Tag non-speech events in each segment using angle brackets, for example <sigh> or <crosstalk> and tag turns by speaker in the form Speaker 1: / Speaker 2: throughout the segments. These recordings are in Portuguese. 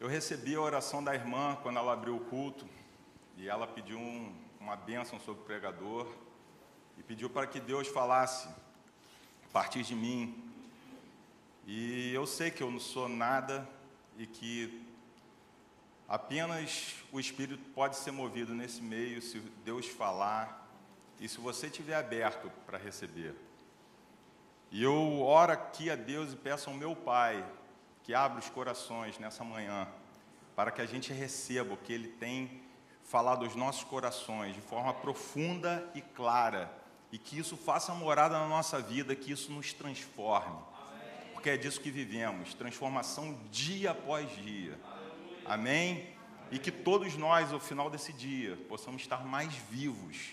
Speaker 1: Eu recebi a oração da irmã quando ela abriu o culto e ela pediu um, uma bênção sobre o pregador e pediu para que Deus falasse a partir de mim. E eu sei que eu não sou nada e que apenas o Espírito pode ser movido nesse meio se Deus falar e se você estiver aberto para receber. E eu oro aqui a Deus e peço ao meu Pai que abra os corações nessa manhã, para que a gente receba o que Ele tem falado aos nossos corações de forma profunda e clara, e que isso faça morada na nossa vida, que isso nos transforme, porque é disso que vivemos transformação dia após dia. Amém? E que todos nós, ao final desse dia, possamos estar mais vivos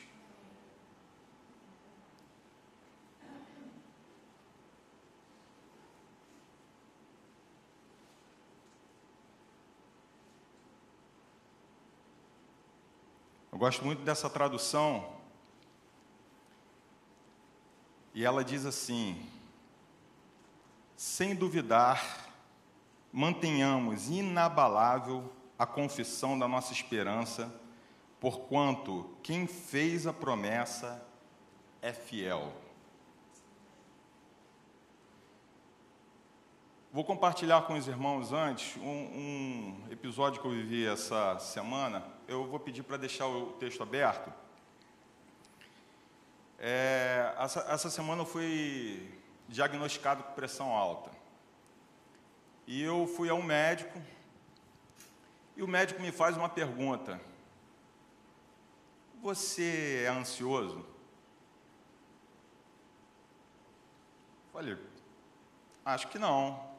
Speaker 1: Eu gosto muito dessa tradução. E ela diz assim: sem duvidar, mantenhamos inabalável a confissão da nossa esperança, porquanto quem fez a promessa é fiel. Vou compartilhar com os irmãos antes um, um episódio que eu vivi essa semana eu vou pedir para deixar o texto aberto. É, essa, essa semana eu fui diagnosticado com pressão alta. E eu fui a um médico, e o médico me faz uma pergunta: Você é ansioso? Falei, acho que não.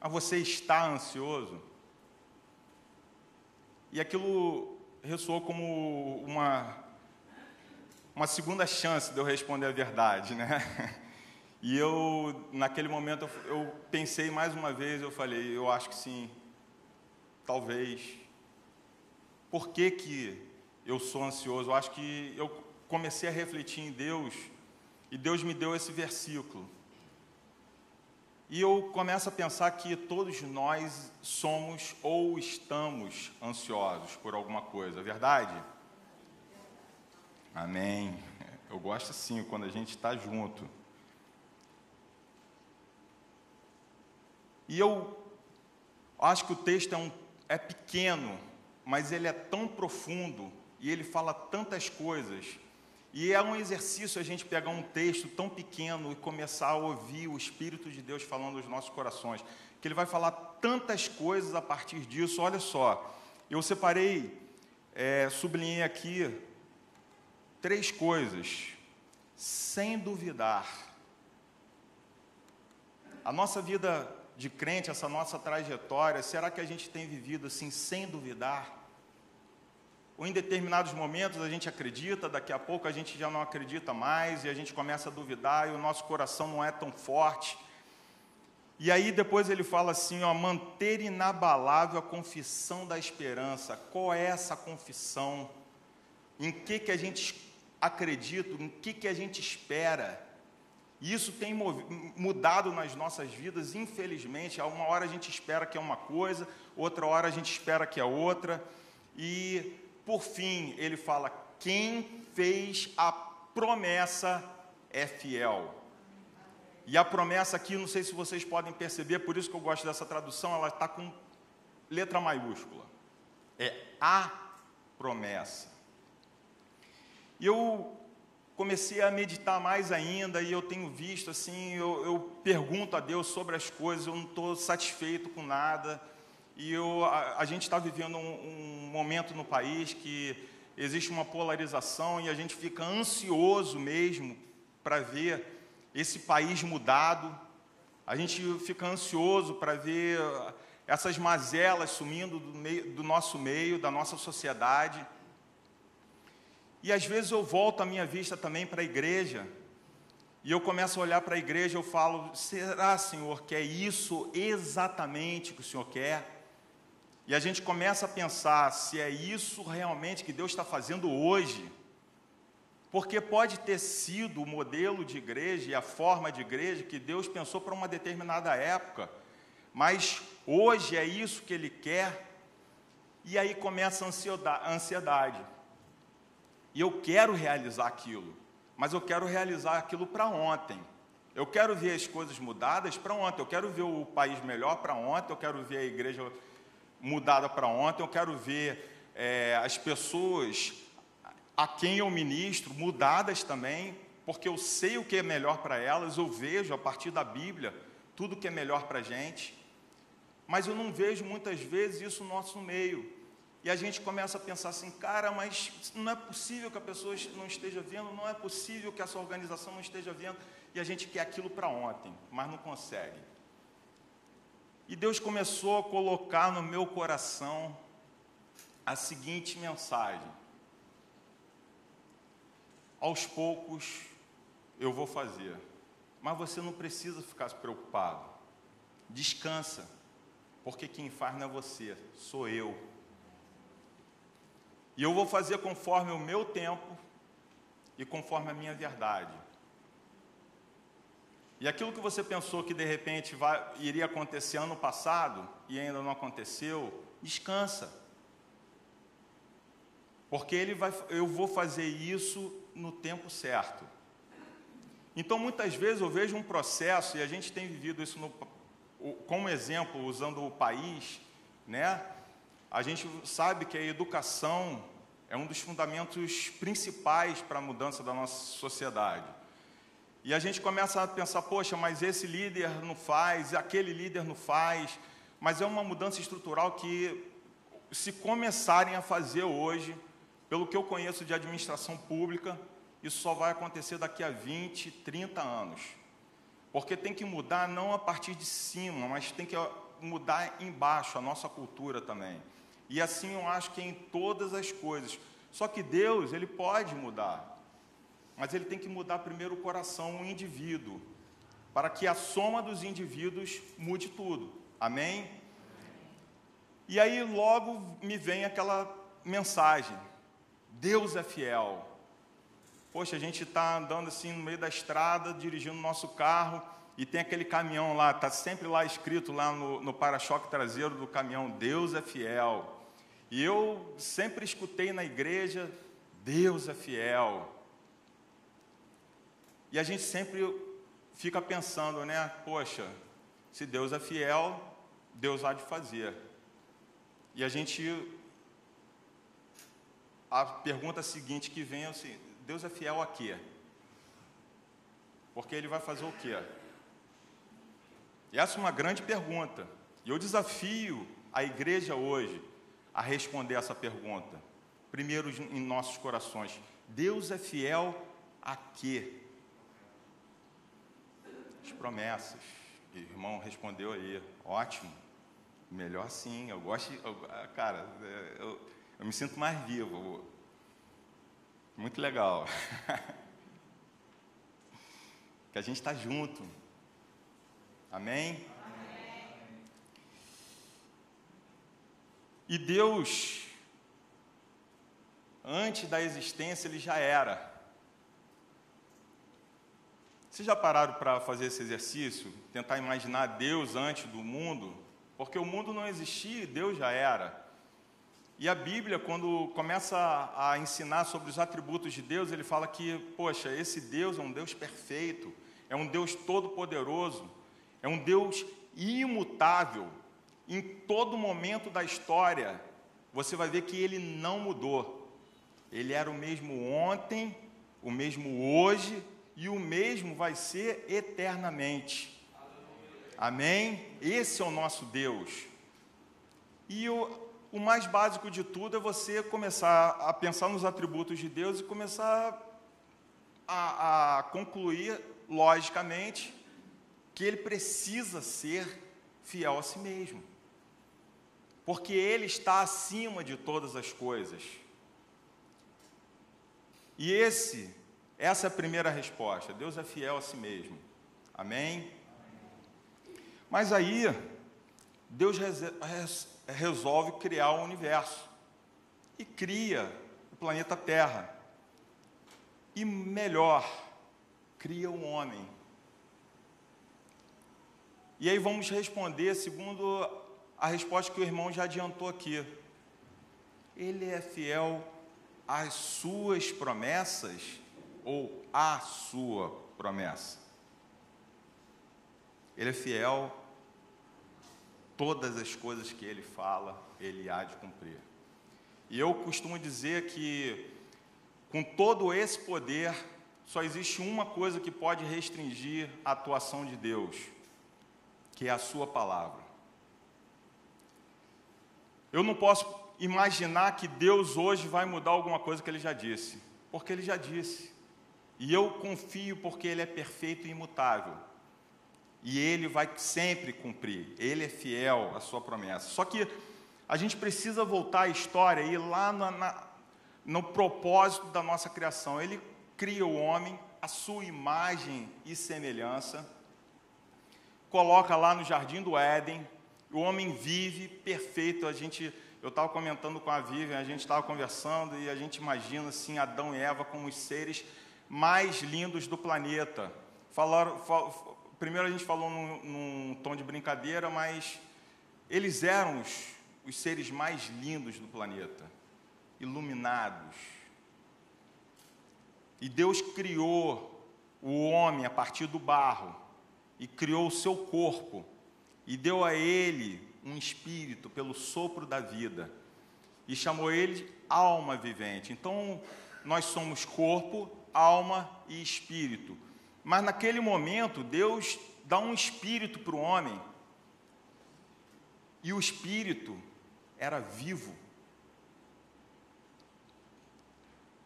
Speaker 1: Mas você está ansioso? E aquilo ressoou como uma, uma segunda chance de eu responder a verdade, né? <laughs> E eu, naquele momento, eu pensei mais uma vez, eu falei, eu acho que sim, talvez. Por que, que eu sou ansioso? Eu acho que eu comecei a refletir em Deus e Deus me deu esse versículo. E eu começo a pensar que todos nós somos ou estamos ansiosos por alguma coisa, é verdade? Amém. Eu gosto assim, quando a gente está junto. E eu acho que o texto é, um, é pequeno, mas ele é tão profundo e ele fala tantas coisas e é um exercício a gente pegar um texto tão pequeno e começar a ouvir o Espírito de Deus falando aos nossos corações, que ele vai falar tantas coisas a partir disso. Olha só, eu separei, é, sublinhei aqui três coisas, sem duvidar. A nossa vida de crente, essa nossa trajetória, será que a gente tem vivido assim, sem duvidar? Ou em determinados momentos a gente acredita, daqui a pouco a gente já não acredita mais e a gente começa a duvidar e o nosso coração não é tão forte. E aí depois ele fala assim, ó, manter inabalável a confissão da esperança. Qual é essa confissão? Em que que a gente acredita? Em que que a gente espera? E isso tem mudado nas nossas vidas, infelizmente. Uma hora a gente espera que é uma coisa, outra hora a gente espera que é outra. E por fim, ele fala: quem fez a promessa é fiel. E a promessa aqui, não sei se vocês podem perceber, por isso que eu gosto dessa tradução, ela está com letra maiúscula. É a promessa. E eu comecei a meditar mais ainda e eu tenho visto assim, eu, eu pergunto a Deus sobre as coisas, eu não estou satisfeito com nada. E eu, a, a gente está vivendo um, um momento no país que existe uma polarização e a gente fica ansioso mesmo para ver esse país mudado. A gente fica ansioso para ver essas mazelas sumindo do, meio, do nosso meio, da nossa sociedade. E às vezes eu volto a minha vista também para a igreja. E eu começo a olhar para a igreja eu falo: será, Senhor, que é isso exatamente que o Senhor quer? E a gente começa a pensar se é isso realmente que Deus está fazendo hoje. Porque pode ter sido o modelo de igreja e a forma de igreja que Deus pensou para uma determinada época, mas hoje é isso que ele quer, e aí começa a ansiedade. E eu quero realizar aquilo, mas eu quero realizar aquilo para ontem. Eu quero ver as coisas mudadas para ontem, eu quero ver o país melhor para ontem, eu quero ver a igreja mudada para ontem, eu quero ver é, as pessoas a quem eu ministro mudadas também, porque eu sei o que é melhor para elas, eu vejo a partir da Bíblia tudo que é melhor para a gente, mas eu não vejo muitas vezes isso no nosso meio. E a gente começa a pensar assim, cara, mas não é possível que a pessoa não esteja vendo, não é possível que essa organização não esteja vendo, e a gente quer aquilo para ontem, mas não consegue. E Deus começou a colocar no meu coração a seguinte mensagem: aos poucos eu vou fazer, mas você não precisa ficar preocupado. Descansa, porque quem faz não é você, sou eu. E eu vou fazer conforme o meu tempo e conforme a minha verdade. E aquilo que você pensou que de repente vai, iria acontecer ano passado e ainda não aconteceu, descansa. Porque ele vai, eu vou fazer isso no tempo certo. Então, muitas vezes eu vejo um processo, e a gente tem vivido isso no, como exemplo, usando o país, né? A gente sabe que a educação é um dos fundamentos principais para a mudança da nossa sociedade. E a gente começa a pensar, poxa, mas esse líder não faz, aquele líder não faz, mas é uma mudança estrutural que, se começarem a fazer hoje, pelo que eu conheço de administração pública, isso só vai acontecer daqui a 20, 30 anos. Porque tem que mudar não a partir de cima, mas tem que mudar embaixo a nossa cultura também. E assim eu acho que é em todas as coisas. Só que Deus, ele pode mudar. Mas ele tem que mudar primeiro o coração, o indivíduo, para que a soma dos indivíduos mude tudo. Amém? E aí logo me vem aquela mensagem: Deus é fiel. Poxa, a gente está andando assim no meio da estrada, dirigindo nosso carro, e tem aquele caminhão lá, está sempre lá escrito lá no, no para-choque traseiro do caminhão, Deus é fiel. E eu sempre escutei na igreja, Deus é fiel. E a gente sempre fica pensando, né? Poxa, se Deus é fiel, Deus há de fazer. E a gente. A pergunta seguinte que vem é assim: Deus é fiel a quê? Porque Ele vai fazer o quê? E essa é uma grande pergunta. E eu desafio a igreja hoje a responder essa pergunta. Primeiro, em nossos corações: Deus é fiel a quê? As promessas. O irmão respondeu aí, ótimo. Melhor sim, eu gosto, eu, cara, é, eu, eu me sinto mais vivo. Muito legal. <laughs> que a gente está junto. Amém? E Deus, antes da existência, Ele já era. Vocês já pararam para fazer esse exercício? Tentar imaginar Deus antes do mundo? Porque o mundo não existia, Deus já era. E a Bíblia, quando começa a ensinar sobre os atributos de Deus, ele fala que, poxa, esse Deus é um Deus perfeito, é um Deus todo-poderoso, é um Deus imutável, em todo momento da história, você vai ver que ele não mudou. Ele era o mesmo ontem, o mesmo hoje e o mesmo vai ser eternamente. Amém? Esse é o nosso Deus. E o, o mais básico de tudo é você começar a pensar nos atributos de Deus e começar a, a concluir, logicamente, que ele precisa ser fiel a si mesmo porque Ele está acima de todas as coisas. E esse, essa é a primeira resposta. Deus é fiel a si mesmo. Amém? Mas aí, Deus resolve criar o universo e cria o planeta Terra. E melhor, cria o homem. E aí vamos responder segundo a resposta que o irmão já adiantou aqui. Ele é fiel às suas promessas ou à sua promessa. Ele é fiel, todas as coisas que ele fala, ele há de cumprir. E eu costumo dizer que, com todo esse poder, só existe uma coisa que pode restringir a atuação de Deus, que é a Sua palavra. Eu não posso imaginar que Deus hoje vai mudar alguma coisa que Ele já disse, porque Ele já disse. E eu confio porque Ele é perfeito e imutável. E Ele vai sempre cumprir. Ele é fiel à Sua promessa. Só que a gente precisa voltar à história e ir lá na, na, no propósito da nossa criação. Ele cria o homem, a sua imagem e semelhança, coloca lá no jardim do Éden, o homem vive perfeito. A gente, eu estava comentando com a Vivian, a gente estava conversando e a gente imagina assim Adão e Eva como os seres mais lindos do planeta. Falaram, fal, primeiro a gente falou num, num, tom de brincadeira, mas eles eram os, os seres mais lindos do planeta, iluminados, e Deus criou o homem a partir do barro e criou o seu corpo e deu a ele um espírito pelo sopro da vida e chamou ele alma vivente. Então, nós somos corpo, alma e espírito. Mas naquele momento, Deus dá um espírito para o homem. E o espírito era vivo.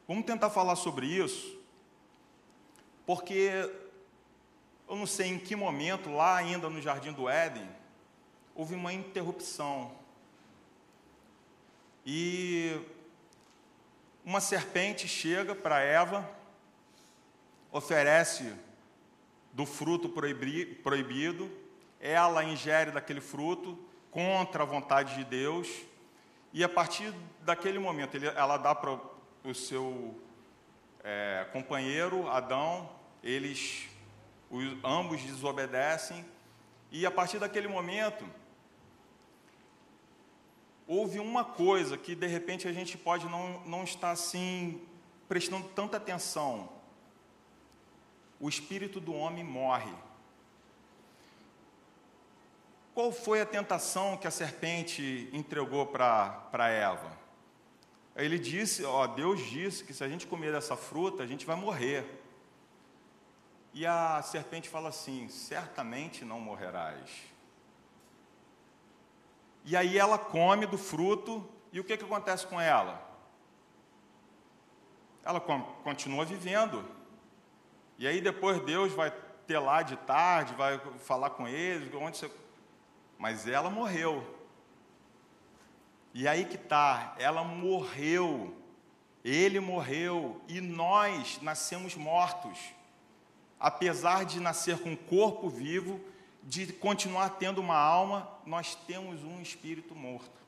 Speaker 1: Vamos tentar falar sobre isso, porque eu não sei em que momento, lá ainda no Jardim do Éden, houve uma interrupção. E uma serpente chega para Eva, oferece do fruto proibido, ela ingere daquele fruto contra a vontade de Deus, e a partir daquele momento ela dá para o seu é, companheiro Adão, eles os, ambos desobedecem, e a partir daquele momento houve uma coisa que de repente a gente pode não, não estar assim prestando tanta atenção. O espírito do homem morre. Qual foi a tentação que a serpente entregou para Eva? Ele disse, ó, Deus disse que se a gente comer dessa fruta, a gente vai morrer. E a serpente fala assim: certamente não morrerás. E aí ela come do fruto, e o que, que acontece com ela? Ela continua vivendo. E aí depois Deus vai ter lá de tarde, vai falar com eles, onde você... Mas ela morreu. E aí que está, ela morreu, ele morreu e nós nascemos mortos. Apesar de nascer com um corpo vivo, de continuar tendo uma alma, nós temos um espírito morto.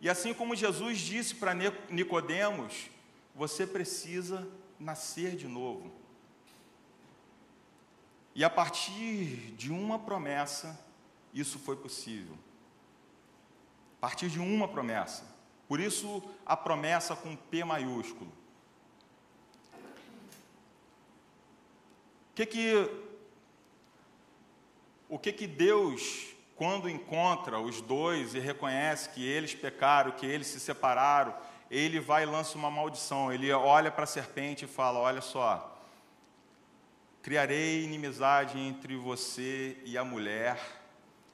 Speaker 1: E assim como Jesus disse para Nicodemos, você precisa nascer de novo. E a partir de uma promessa, isso foi possível. A partir de uma promessa. Por isso, a promessa com P maiúsculo. O que que, o que, que Deus, quando encontra os dois e reconhece que eles pecaram, que eles se separaram, ele vai e lança uma maldição. Ele olha para a serpente e fala: Olha só, criarei inimizade entre você e a mulher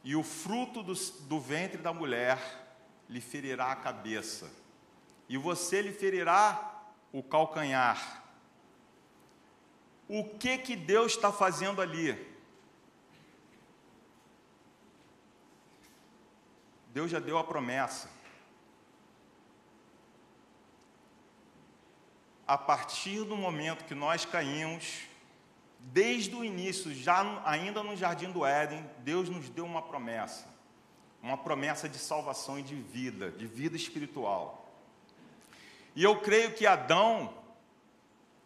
Speaker 1: e o fruto do, do ventre da mulher lhe ferirá a cabeça, e você lhe ferirá o calcanhar. O que que Deus está fazendo ali? Deus já deu a promessa. A partir do momento que nós caímos, Desde o início, já ainda no jardim do Éden, Deus nos deu uma promessa, uma promessa de salvação e de vida, de vida espiritual. E eu creio que Adão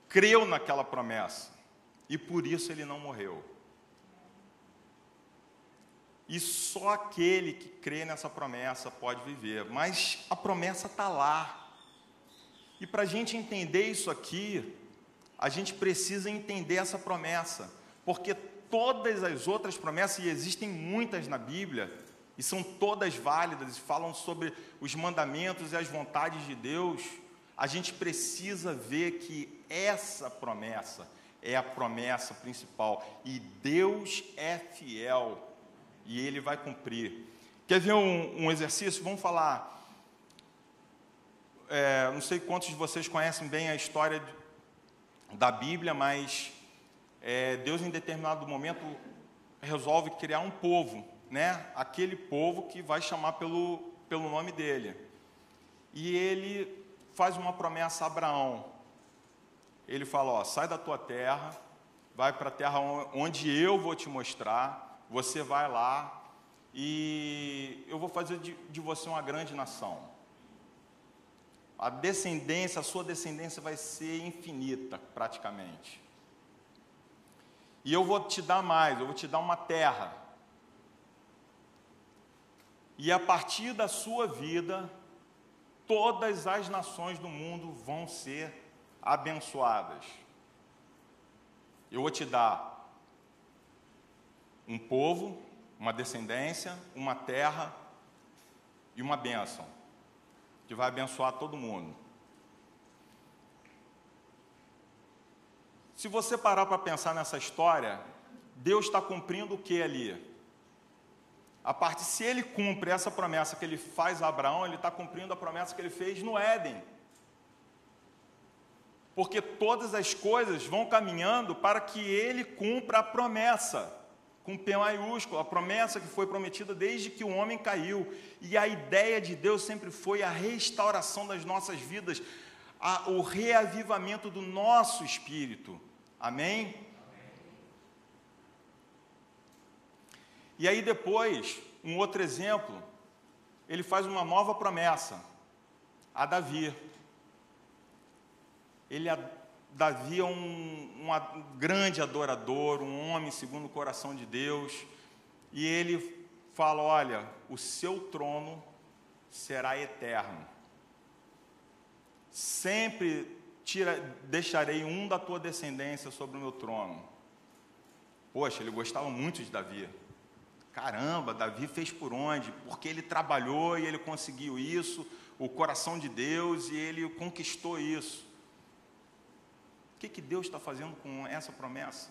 Speaker 1: creu naquela promessa, e por isso ele não morreu. E só aquele que crê nessa promessa pode viver. Mas a promessa está lá. E para a gente entender isso aqui, a gente precisa entender essa promessa. Porque todas as outras promessas, e existem muitas na Bíblia, e são todas válidas, e falam sobre os mandamentos e as vontades de Deus, a gente precisa ver que essa promessa é a promessa principal. E Deus é fiel e ele vai cumprir. Quer ver um, um exercício? Vamos falar. É, não sei quantos de vocês conhecem bem a história da Bíblia, mas é, Deus, em determinado momento, resolve criar um povo, né? Aquele povo que vai chamar pelo, pelo nome dele. E ele faz uma promessa a Abraão. Ele fala: ó, sai da tua terra, vai para a terra onde eu vou te mostrar você vai lá e eu vou fazer de, de você uma grande nação. A descendência, a sua descendência vai ser infinita, praticamente. E eu vou te dar mais, eu vou te dar uma terra. E a partir da sua vida, todas as nações do mundo vão ser abençoadas. Eu vou te dar um povo, uma descendência, uma terra e uma bênção, que vai abençoar todo mundo. Se você parar para pensar nessa história, Deus está cumprindo o que ali? A parte, se ele cumpre essa promessa que ele faz a Abraão, ele está cumprindo a promessa que ele fez no Éden. Porque todas as coisas vão caminhando para que ele cumpra a promessa com P maiúsculo, a promessa que foi prometida desde que o homem caiu. E a ideia de Deus sempre foi a restauração das nossas vidas, a, o reavivamento do nosso espírito. Amém? E aí depois, um outro exemplo, ele faz uma nova promessa a Davi. Ele Davi é um, um grande adorador, um homem segundo o coração de Deus, e ele fala: Olha, o seu trono será eterno. Sempre tira, deixarei um da tua descendência sobre o meu trono. Poxa, ele gostava muito de Davi. Caramba, Davi fez por onde? Porque ele trabalhou e ele conseguiu isso, o coração de Deus, e ele conquistou isso. O que, que Deus está fazendo com essa promessa?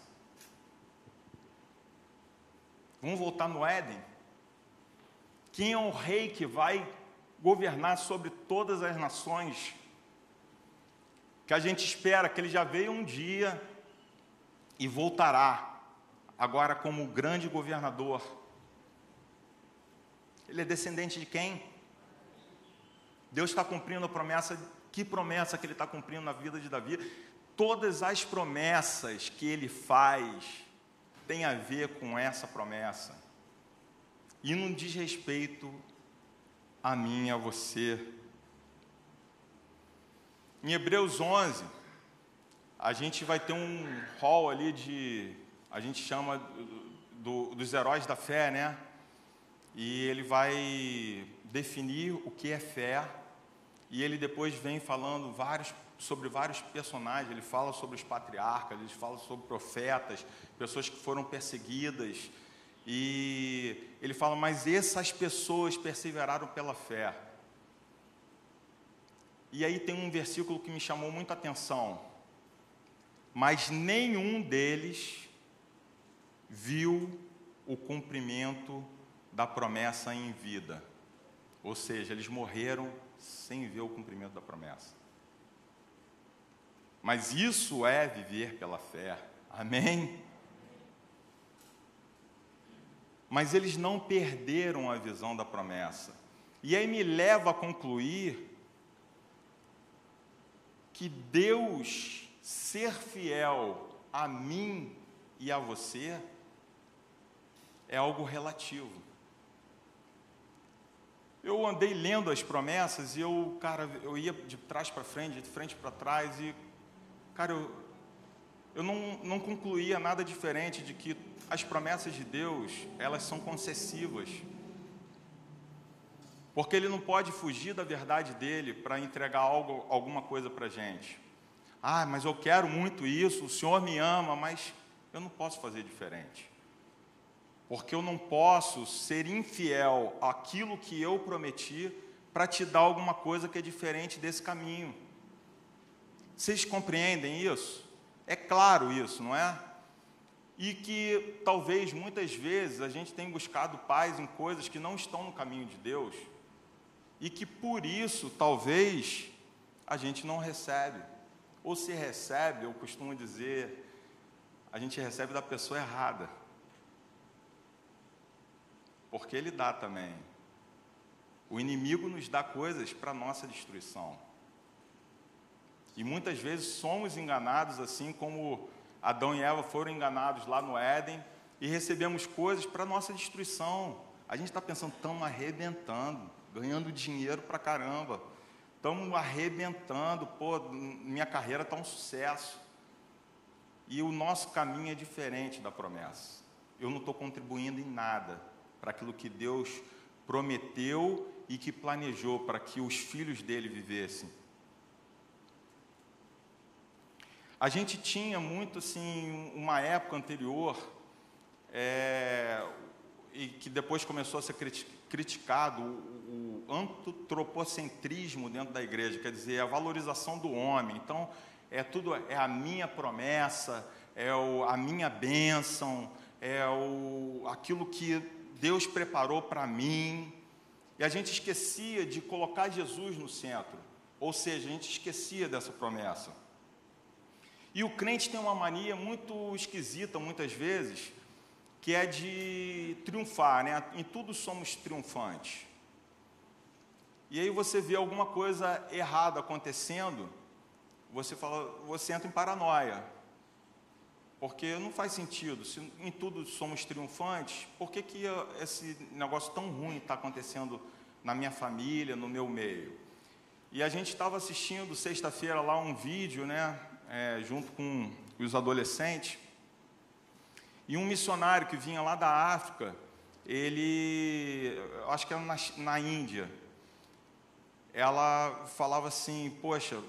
Speaker 1: Vamos voltar no Éden? Quem é o rei que vai governar sobre todas as nações? Que a gente espera que ele já veio um dia e voltará, agora como grande governador. Ele é descendente de quem? Deus está cumprindo a promessa, que promessa que ele está cumprindo na vida de Davi? Todas as promessas que ele faz têm a ver com essa promessa. E não diz respeito a mim e a você. Em Hebreus 11, a gente vai ter um hall ali de, a gente chama do, dos heróis da fé, né? E ele vai definir o que é fé, e ele depois vem falando vários sobre vários personagens, ele fala sobre os patriarcas, ele fala sobre profetas, pessoas que foram perseguidas, e ele fala, mas essas pessoas perseveraram pela fé. E aí tem um versículo que me chamou muita atenção. Mas nenhum deles viu o cumprimento da promessa em vida. Ou seja, eles morreram sem ver o cumprimento da promessa. Mas isso é viver pela fé. Amém? Mas eles não perderam a visão da promessa. E aí me leva a concluir que Deus ser fiel a mim e a você é algo relativo. Eu andei lendo as promessas e eu, cara, eu ia de trás para frente, de frente para trás e Cara, eu, eu não, não concluía nada diferente de que as promessas de Deus, elas são concessivas. Porque Ele não pode fugir da verdade dele para entregar algo, alguma coisa para a gente. Ah, mas eu quero muito isso, o Senhor me ama, mas eu não posso fazer diferente. Porque eu não posso ser infiel àquilo que eu prometi para te dar alguma coisa que é diferente desse caminho. Vocês compreendem isso? É claro isso, não é? E que talvez muitas vezes a gente tenha buscado paz em coisas que não estão no caminho de Deus, e que por isso talvez a gente não recebe. Ou se recebe, eu costumo dizer, a gente recebe da pessoa errada. Porque ele dá também. O inimigo nos dá coisas para nossa destruição. E muitas vezes somos enganados, assim como Adão e Eva foram enganados lá no Éden, e recebemos coisas para nossa destruição. A gente está pensando, estamos arrebentando, ganhando dinheiro para caramba, estamos arrebentando, pô, minha carreira está um sucesso. E o nosso caminho é diferente da promessa. Eu não estou contribuindo em nada para aquilo que Deus prometeu e que planejou para que os filhos dele vivessem. A gente tinha muito assim uma época anterior é, e que depois começou a ser criticado o, o antropocentrismo dentro da igreja, quer dizer a valorização do homem. Então é tudo é a minha promessa, é o, a minha bênção, é o, aquilo que Deus preparou para mim. E a gente esquecia de colocar Jesus no centro, ou seja, a gente esquecia dessa promessa. E o crente tem uma mania muito esquisita, muitas vezes, que é de triunfar, né? Em tudo somos triunfantes. E aí você vê alguma coisa errada acontecendo, você fala, você entra em paranoia. Porque não faz sentido, se em tudo somos triunfantes, por que, que esse negócio tão ruim está acontecendo na minha família, no meu meio? E a gente estava assistindo sexta-feira lá um vídeo, né, é, junto com os adolescentes, e um missionário que vinha lá da África, ele, acho que era na, na Índia, ela falava assim: Poxa,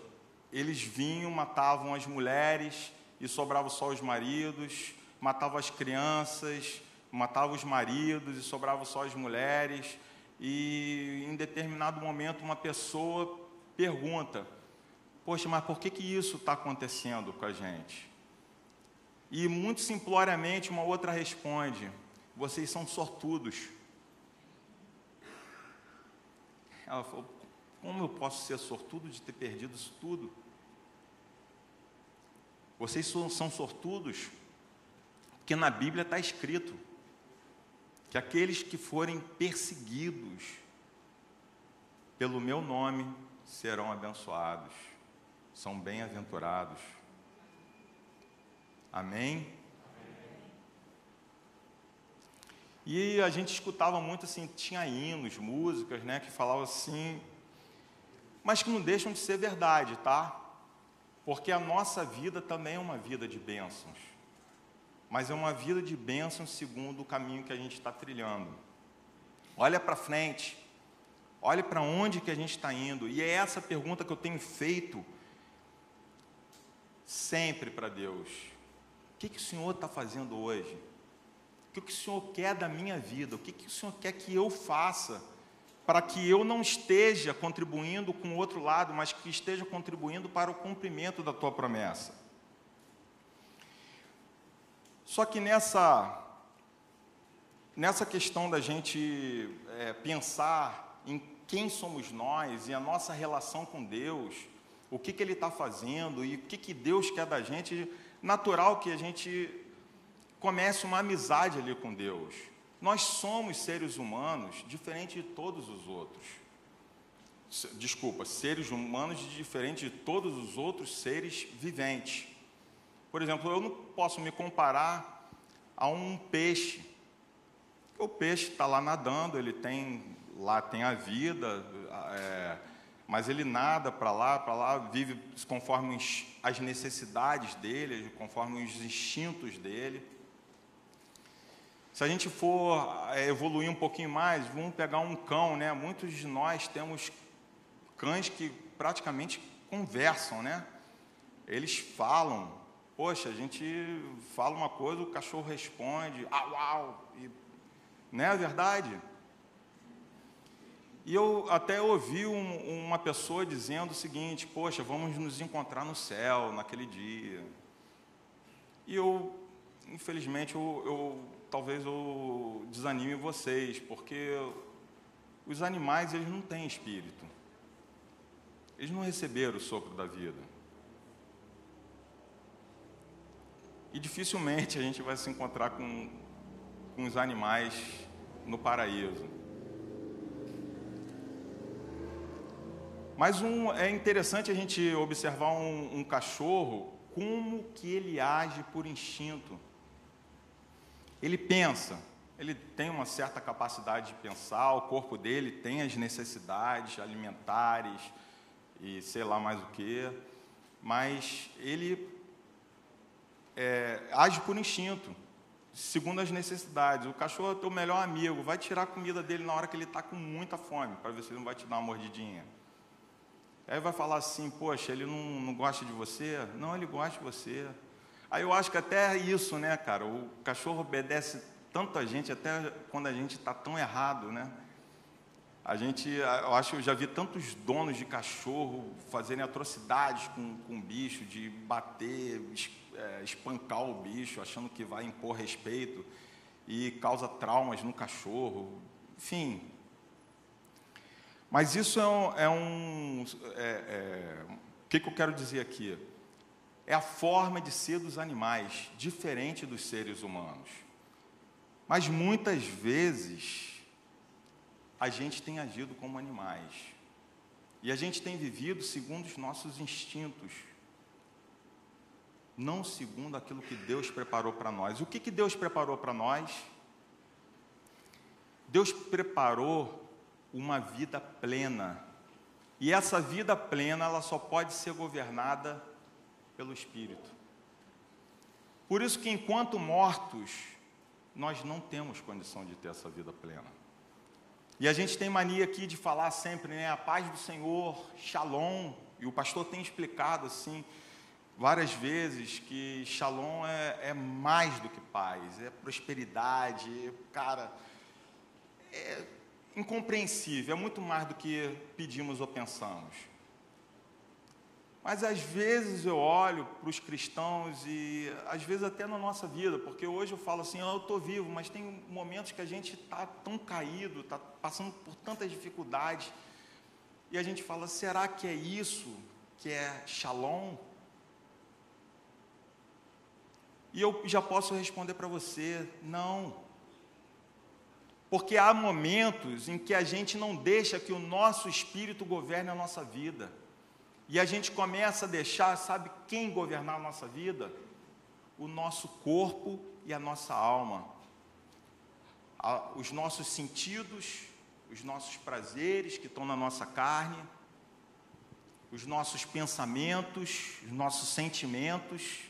Speaker 1: eles vinham, matavam as mulheres e sobravam só os maridos, matavam as crianças, matavam os maridos e sobravam só as mulheres. E em determinado momento, uma pessoa pergunta: Poxa, mas por que, que isso está acontecendo com a gente? E muito simploriamente uma outra responde: Vocês são sortudos. Ela falou: Como eu posso ser sortudo de ter perdido isso tudo? Vocês são sortudos, porque na Bíblia está escrito que aqueles que forem perseguidos pelo meu nome serão abençoados são bem-aventurados. Amém? E a gente escutava muito assim, tinha hinos, músicas, né, que falavam assim, mas que não deixam de ser verdade, tá? Porque a nossa vida também é uma vida de bênçãos, mas é uma vida de bênçãos segundo o caminho que a gente está trilhando. Olha para frente, olha para onde que a gente está indo, e é essa pergunta que eu tenho feito sempre para Deus. O que, que o Senhor está fazendo hoje? O que, que o Senhor quer da minha vida? O que, que o Senhor quer que eu faça para que eu não esteja contribuindo com o outro lado, mas que esteja contribuindo para o cumprimento da tua promessa? Só que nessa, nessa questão da gente é, pensar em quem somos nós e a nossa relação com Deus, o que, que ele está fazendo e o que, que Deus quer da gente, natural que a gente comece uma amizade ali com Deus. Nós somos seres humanos diferente de todos os outros. Desculpa, seres humanos diferente de todos os outros seres viventes. Por exemplo, eu não posso me comparar a um peixe. O peixe está lá nadando, ele tem lá tem a vida, é, mas ele nada para lá, para lá, vive conforme as necessidades dele, conforme os instintos dele. Se a gente for é, evoluir um pouquinho mais, vamos pegar um cão, né? Muitos de nós temos cães que praticamente conversam, né? Eles falam. Poxa, a gente fala uma coisa, o cachorro responde, au, au, e, não é verdade? E eu até ouvi um, uma pessoa dizendo o seguinte: Poxa, vamos nos encontrar no céu naquele dia. E eu, infelizmente, eu, eu talvez eu desanime vocês, porque os animais eles não têm espírito. Eles não receberam o sopro da vida. E dificilmente a gente vai se encontrar com, com os animais no paraíso. Mas um, é interessante a gente observar um, um cachorro, como que ele age por instinto. Ele pensa, ele tem uma certa capacidade de pensar, o corpo dele tem as necessidades alimentares e sei lá mais o que, mas ele é, age por instinto, segundo as necessidades. O cachorro é teu melhor amigo, vai tirar a comida dele na hora que ele está com muita fome, para ver se ele não vai te dar uma mordidinha. Aí vai falar assim, poxa, ele não, não gosta de você? Não, ele gosta de você. Aí eu acho que até é isso, né, cara? O cachorro obedece tanto a gente, até quando a gente está tão errado, né? A gente, eu acho que eu já vi tantos donos de cachorro fazerem atrocidades com, com o bicho, de bater, é, espancar o bicho, achando que vai impor respeito e causa traumas no cachorro. Enfim, mas isso é um. É um é, é, o que, que eu quero dizer aqui? É a forma de ser dos animais, diferente dos seres humanos. Mas muitas vezes a gente tem agido como animais. E a gente tem vivido segundo os nossos instintos, não segundo aquilo que Deus preparou para nós. O que, que Deus preparou para nós? Deus preparou uma vida plena. E essa vida plena, ela só pode ser governada pelo Espírito. Por isso que enquanto mortos, nós não temos condição de ter essa vida plena. E a gente tem mania aqui de falar sempre, né, a paz do Senhor, Shalom, e o pastor tem explicado assim várias vezes que Shalom é, é mais do que paz, é prosperidade, cara, é, incompreensível, é muito mais do que pedimos ou pensamos. Mas às vezes eu olho para os cristãos e às vezes até na nossa vida, porque hoje eu falo assim, oh, eu estou vivo, mas tem momentos que a gente está tão caído, está passando por tantas dificuldades, e a gente fala, será que é isso que é shalom? E eu já posso responder para você, não. Porque há momentos em que a gente não deixa que o nosso espírito governe a nossa vida. E a gente começa a deixar, sabe quem governar a nossa vida? O nosso corpo e a nossa alma. Os nossos sentidos, os nossos prazeres que estão na nossa carne, os nossos pensamentos, os nossos sentimentos,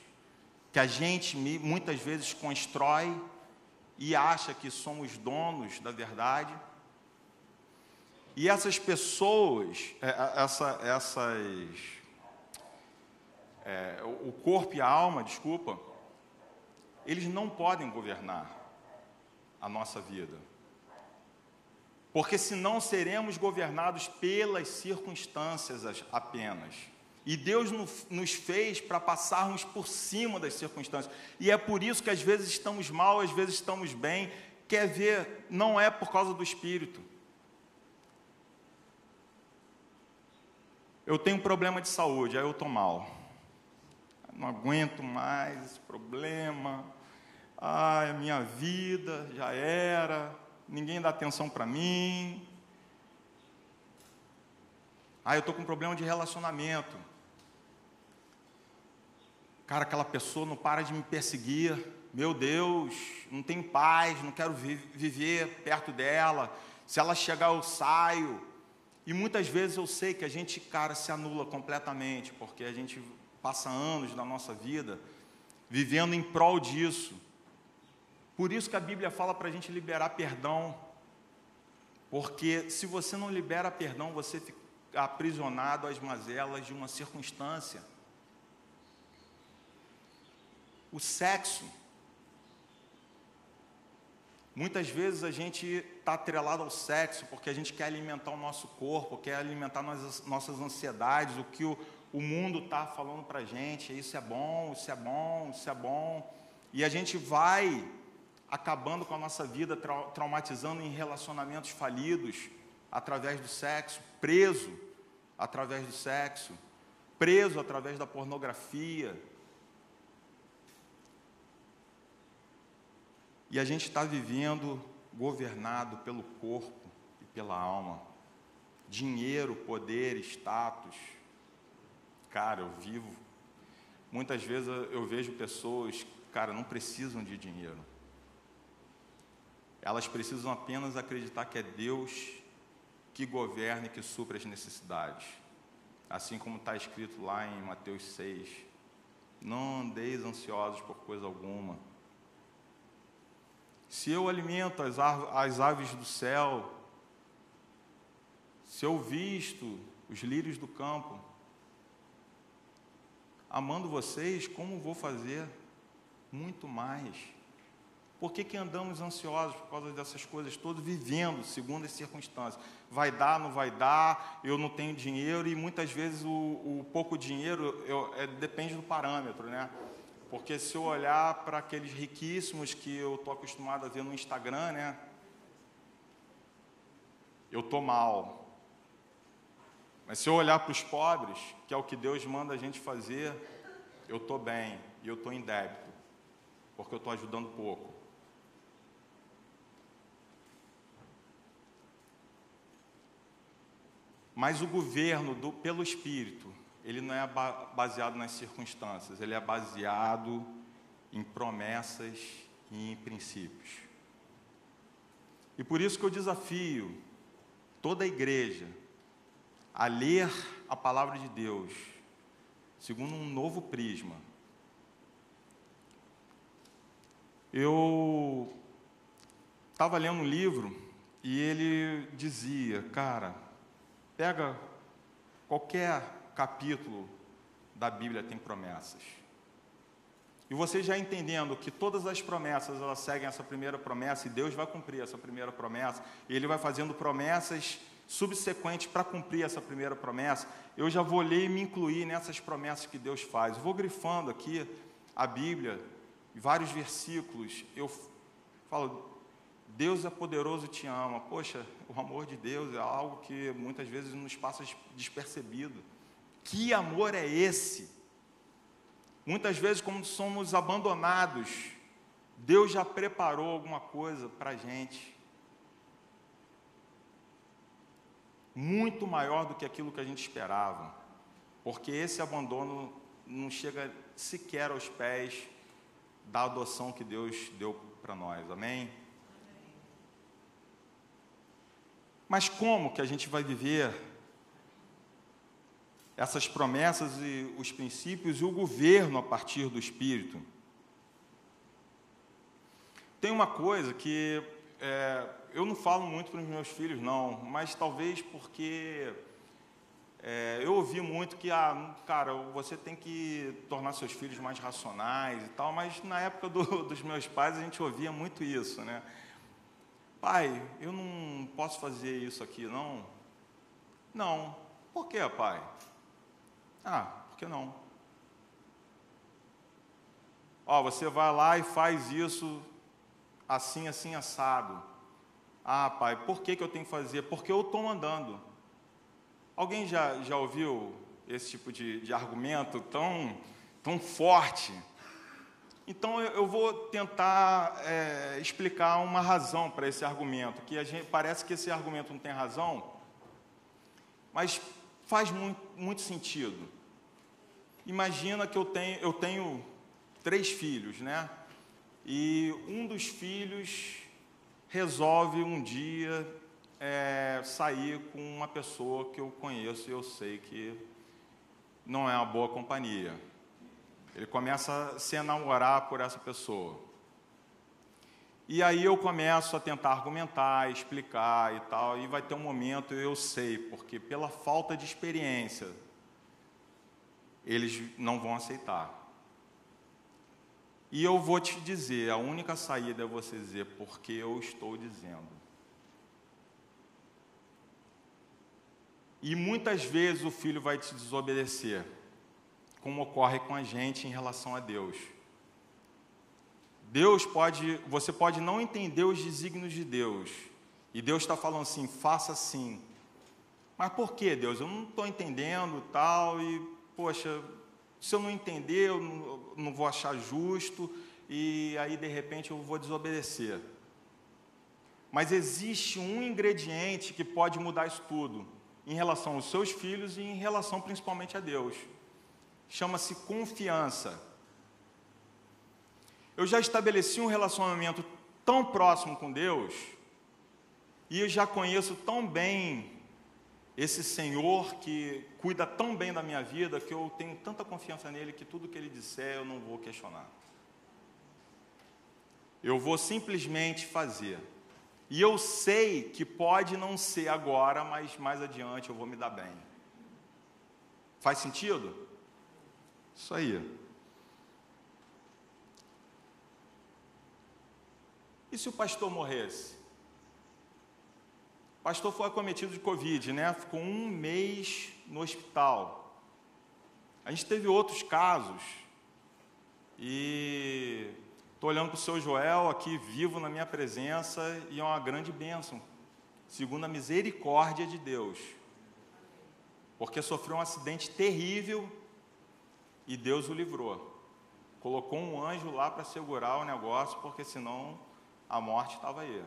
Speaker 1: que a gente muitas vezes constrói e acha que somos donos da verdade. E essas pessoas, é, essa, essas, é, o corpo e a alma, desculpa, eles não podem governar a nossa vida. Porque senão seremos governados pelas circunstâncias apenas. E Deus nos fez para passarmos por cima das circunstâncias. E é por isso que às vezes estamos mal, às vezes estamos bem. Quer ver, não é por causa do Espírito. Eu tenho um problema de saúde, aí eu estou mal. Não aguento mais esse problema. Ai, a minha vida já era. Ninguém dá atenção para mim. Ah, eu estou com um problema de relacionamento. Cara, aquela pessoa não para de me perseguir. Meu Deus, não tenho paz, não quero vi viver perto dela. Se ela chegar, eu saio. E muitas vezes eu sei que a gente, cara, se anula completamente, porque a gente passa anos da nossa vida vivendo em prol disso. Por isso que a Bíblia fala para a gente liberar perdão, porque se você não libera perdão, você fica aprisionado às mazelas de uma circunstância. O sexo. Muitas vezes a gente está atrelado ao sexo porque a gente quer alimentar o nosso corpo, quer alimentar nossas, nossas ansiedades, o que o, o mundo está falando para a gente, isso é bom, isso é bom, isso é bom. E a gente vai acabando com a nossa vida, traumatizando em relacionamentos falidos através do sexo, preso através do sexo, preso através da pornografia. E a gente está vivendo governado pelo corpo e pela alma. Dinheiro, poder, status. Cara, eu vivo. Muitas vezes eu vejo pessoas, cara, não precisam de dinheiro. Elas precisam apenas acreditar que é Deus que governa e que supra as necessidades. Assim como está escrito lá em Mateus 6. Não andeis ansiosos por coisa alguma. Se eu alimento as, as aves do céu, se eu visto os lírios do campo, amando vocês, como vou fazer? Muito mais. Por que, que andamos ansiosos por causa dessas coisas todas, vivendo segundo as circunstâncias? Vai dar, não vai dar, eu não tenho dinheiro, e muitas vezes o, o pouco dinheiro eu, é, depende do parâmetro, né? Porque se eu olhar para aqueles riquíssimos que eu estou acostumado a ver no Instagram, né? Eu estou mal. Mas se eu olhar para os pobres, que é o que Deus manda a gente fazer, eu estou bem e eu estou em débito, porque eu estou ajudando pouco. Mas o governo do, pelo Espírito, ele não é baseado nas circunstâncias, ele é baseado em promessas e em princípios. E por isso que eu desafio toda a igreja a ler a palavra de Deus segundo um novo prisma. Eu estava lendo um livro e ele dizia, cara, Pega qualquer capítulo da Bíblia tem promessas. E você já entendendo que todas as promessas elas seguem essa primeira promessa e Deus vai cumprir essa primeira promessa, e ele vai fazendo promessas subsequentes para cumprir essa primeira promessa, eu já vou ler e me incluir nessas promessas que Deus faz. Eu vou grifando aqui a Bíblia, vários versículos, eu falo, Deus é poderoso e te ama. Poxa, o amor de Deus é algo que muitas vezes nos passa despercebido. Que amor é esse? Muitas vezes, quando somos abandonados, Deus já preparou alguma coisa para a gente. Muito maior do que aquilo que a gente esperava. Porque esse abandono não chega sequer aos pés da adoção que Deus deu para nós. Amém? Mas como que a gente vai viver essas promessas e os princípios e o governo a partir do Espírito? Tem uma coisa que é, eu não falo muito para os meus filhos, não, mas talvez porque é, eu ouvi muito que, ah, cara, você tem que tornar seus filhos mais racionais e tal, mas na época do, <laughs> dos meus pais a gente ouvia muito isso, né? Pai, eu não posso fazer isso aqui, não? Não. Por que, pai? Ah, por que não? Ó, você vai lá e faz isso assim, assim, assado. Ah, pai, por que, que eu tenho que fazer? Porque eu estou mandando. Alguém já, já ouviu esse tipo de, de argumento tão, tão forte? Então eu vou tentar é, explicar uma razão para esse argumento, que gente, parece que esse argumento não tem razão, mas faz muito, muito sentido. Imagina que eu tenho, eu tenho três filhos, né? E um dos filhos resolve um dia é, sair com uma pessoa que eu conheço e eu sei que não é uma boa companhia. Ele começa a se enamorar por essa pessoa. E aí eu começo a tentar argumentar, explicar e tal, e vai ter um momento, eu sei, porque pela falta de experiência, eles não vão aceitar. E eu vou te dizer, a única saída é você dizer, porque eu estou dizendo. E muitas vezes o filho vai te desobedecer, como ocorre com a gente em relação a Deus. Deus pode, você pode não entender os desígnios de Deus, e Deus está falando assim, faça assim. Mas por que, Deus? Eu não estou entendendo tal, e, poxa, se eu não entender, eu não, não vou achar justo, e aí de repente eu vou desobedecer. Mas existe um ingrediente que pode mudar isso tudo, em relação aos seus filhos e em relação principalmente a Deus. Chama-se confiança. Eu já estabeleci um relacionamento tão próximo com Deus, e eu já conheço tão bem esse Senhor que cuida tão bem da minha vida, que eu tenho tanta confiança nele que tudo que ele disser eu não vou questionar. Eu vou simplesmente fazer. E eu sei que pode não ser agora, mas mais adiante eu vou me dar bem. Faz sentido? Isso aí. E se o pastor morresse? Pastor foi acometido de Covid, né? Ficou um mês no hospital. A gente teve outros casos. E estou olhando para o seu Joel aqui, vivo na minha presença, e é uma grande bênção, segundo a misericórdia de Deus. Porque sofreu um acidente terrível e Deus o livrou. Colocou um anjo lá para segurar o negócio, porque senão a morte estava aí.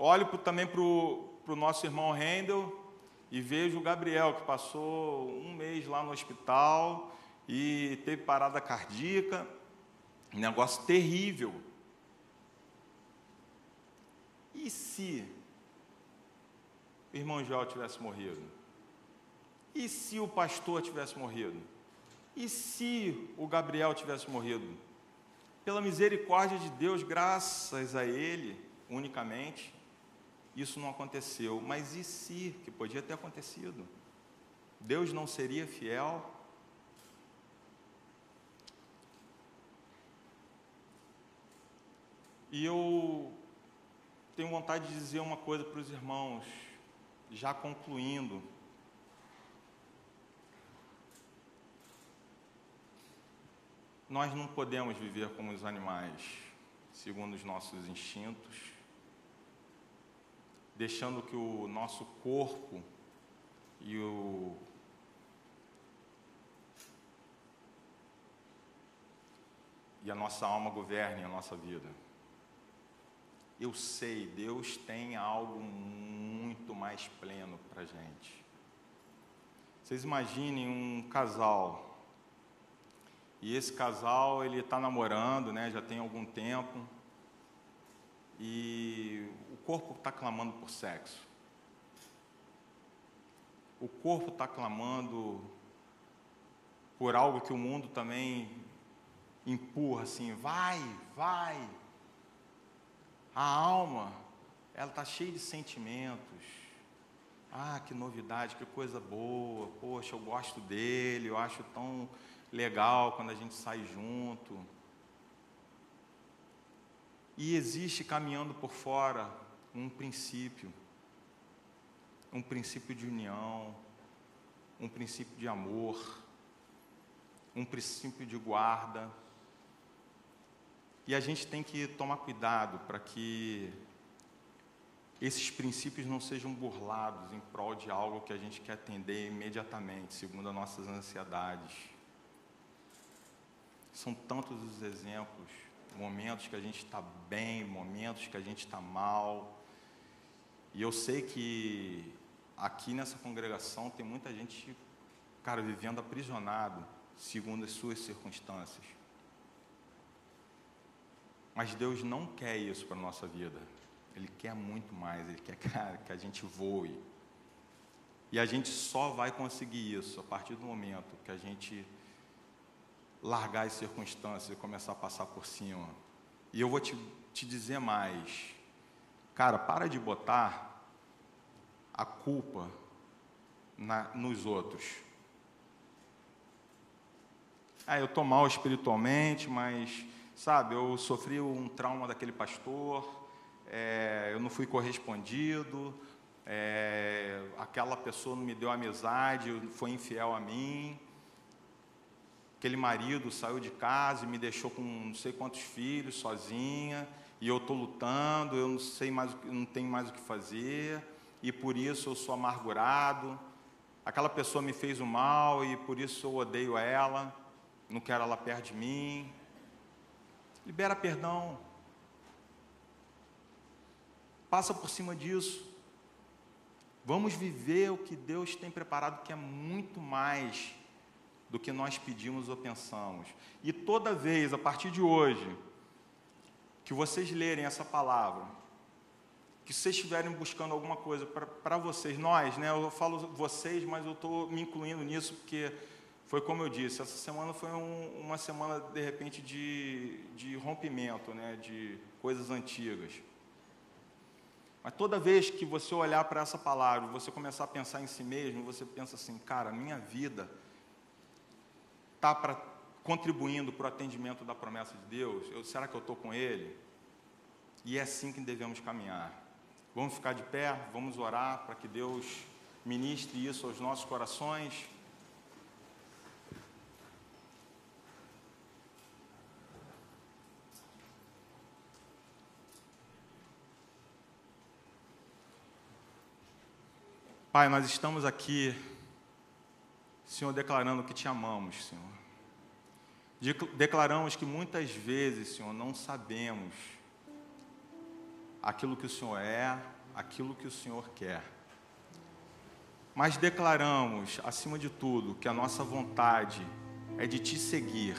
Speaker 1: Olho também para o nosso irmão Rendel e vejo o Gabriel, que passou um mês lá no hospital e teve parada cardíaca, um negócio terrível. E se o irmão Joel tivesse morrido? E se o pastor tivesse morrido? E se o Gabriel tivesse morrido? pela misericórdia de Deus, graças a Ele unicamente, isso não aconteceu. Mas e se, que podia ter acontecido? Deus não seria fiel? E eu tenho vontade de dizer uma coisa para os irmãos, já concluindo. Nós não podemos viver como os animais, segundo os nossos instintos, deixando que o nosso corpo e o e a nossa alma governem a nossa vida. Eu sei, Deus tem algo muito mais pleno para gente. Vocês imaginem um casal e esse casal, ele está namorando, né, já tem algum tempo, e o corpo está clamando por sexo. O corpo está clamando por algo que o mundo também empurra assim, vai, vai. A alma, ela está cheia de sentimentos. Ah, que novidade, que coisa boa. Poxa, eu gosto dele, eu acho tão legal quando a gente sai junto. E existe caminhando por fora um princípio, um princípio de união, um princípio de amor, um princípio de guarda. E a gente tem que tomar cuidado para que esses princípios não sejam burlados em prol de algo que a gente quer atender imediatamente, segundo as nossas ansiedades. São tantos os exemplos, momentos que a gente está bem, momentos que a gente está mal. E eu sei que aqui nessa congregação tem muita gente, cara, vivendo aprisionado, segundo as suas circunstâncias. Mas Deus não quer isso para a nossa vida. Ele quer muito mais, Ele quer que a gente voe. E a gente só vai conseguir isso a partir do momento que a gente largar as circunstâncias e começar a passar por cima. E eu vou te, te dizer mais. Cara, para de botar a culpa na, nos outros. Ah, eu estou mal espiritualmente, mas, sabe, eu sofri um trauma daquele pastor, é, eu não fui correspondido, é, aquela pessoa não me deu amizade, foi infiel a mim, aquele marido saiu de casa e me deixou com não sei quantos filhos sozinha, e eu estou lutando, eu não sei mais, não tenho mais o que fazer, e por isso eu sou amargurado. Aquela pessoa me fez o mal e por isso eu odeio ela não quero ela perto de mim. Libera perdão. Passa por cima disso. Vamos viver o que Deus tem preparado, que é muito mais do que nós pedimos ou pensamos. E toda vez, a partir de hoje, que vocês lerem essa palavra, que vocês estiverem buscando alguma coisa para vocês, nós, né? Eu falo vocês, mas eu estou me incluindo nisso porque foi como eu disse, essa semana foi um, uma semana, de repente, de, de rompimento, né, de coisas antigas. Mas toda vez que você olhar para essa palavra, você começar a pensar em si mesmo, você pensa assim, cara, minha vida está contribuindo para o atendimento da promessa de Deus? Eu, será que eu estou com Ele? E é assim que devemos caminhar. Vamos ficar de pé, vamos orar para que Deus ministre isso aos nossos corações. Pai, nós estamos aqui, Senhor, declarando que te amamos, Senhor. Declaramos que muitas vezes, Senhor, não sabemos aquilo que o Senhor é, aquilo que o Senhor quer. Mas declaramos, acima de tudo, que a nossa vontade é de te seguir.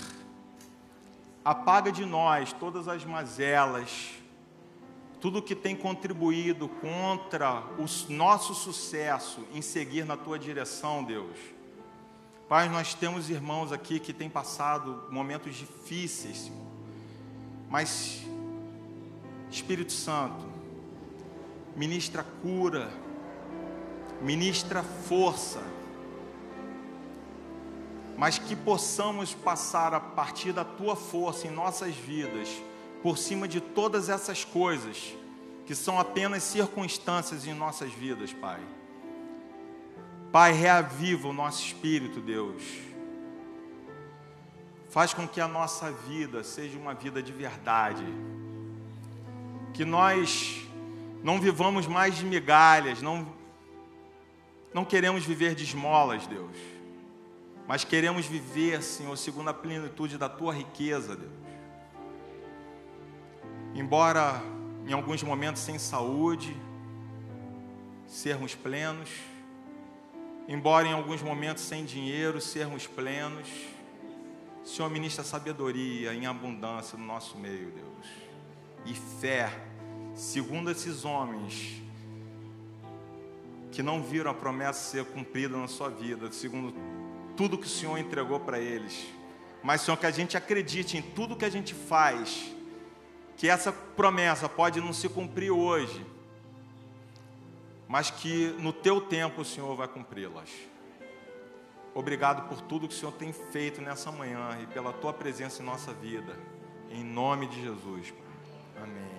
Speaker 1: Apaga de nós todas as mazelas, tudo que tem contribuído contra o nosso sucesso em seguir na tua direção, Deus. Pai, nós temos irmãos aqui que têm passado momentos difíceis, Senhor. Mas, Espírito Santo, ministra cura, ministra força, mas que possamos passar a partir da tua força em nossas vidas por cima de todas essas coisas que são apenas circunstâncias em nossas vidas, Pai. Pai, reaviva o nosso espírito, Deus. Faz com que a nossa vida seja uma vida de verdade. Que nós não vivamos mais de migalhas, não, não queremos viver de esmolas, Deus. Mas queremos viver, Senhor, segundo a plenitude da tua riqueza, Deus embora em alguns momentos sem saúde, sermos plenos, embora em alguns momentos sem dinheiro, sermos plenos. Senhor, ministra sabedoria em abundância no nosso meio, Deus, e fé, segundo esses homens que não viram a promessa ser cumprida na sua vida, segundo tudo que o Senhor entregou para eles, mas, Senhor, que a gente acredite em tudo que a gente faz que essa promessa pode não se cumprir hoje, mas que no teu tempo o Senhor vai cumpri-las. Obrigado por tudo que o Senhor tem feito nessa manhã e pela tua presença em nossa vida. Em nome de Jesus. Amém.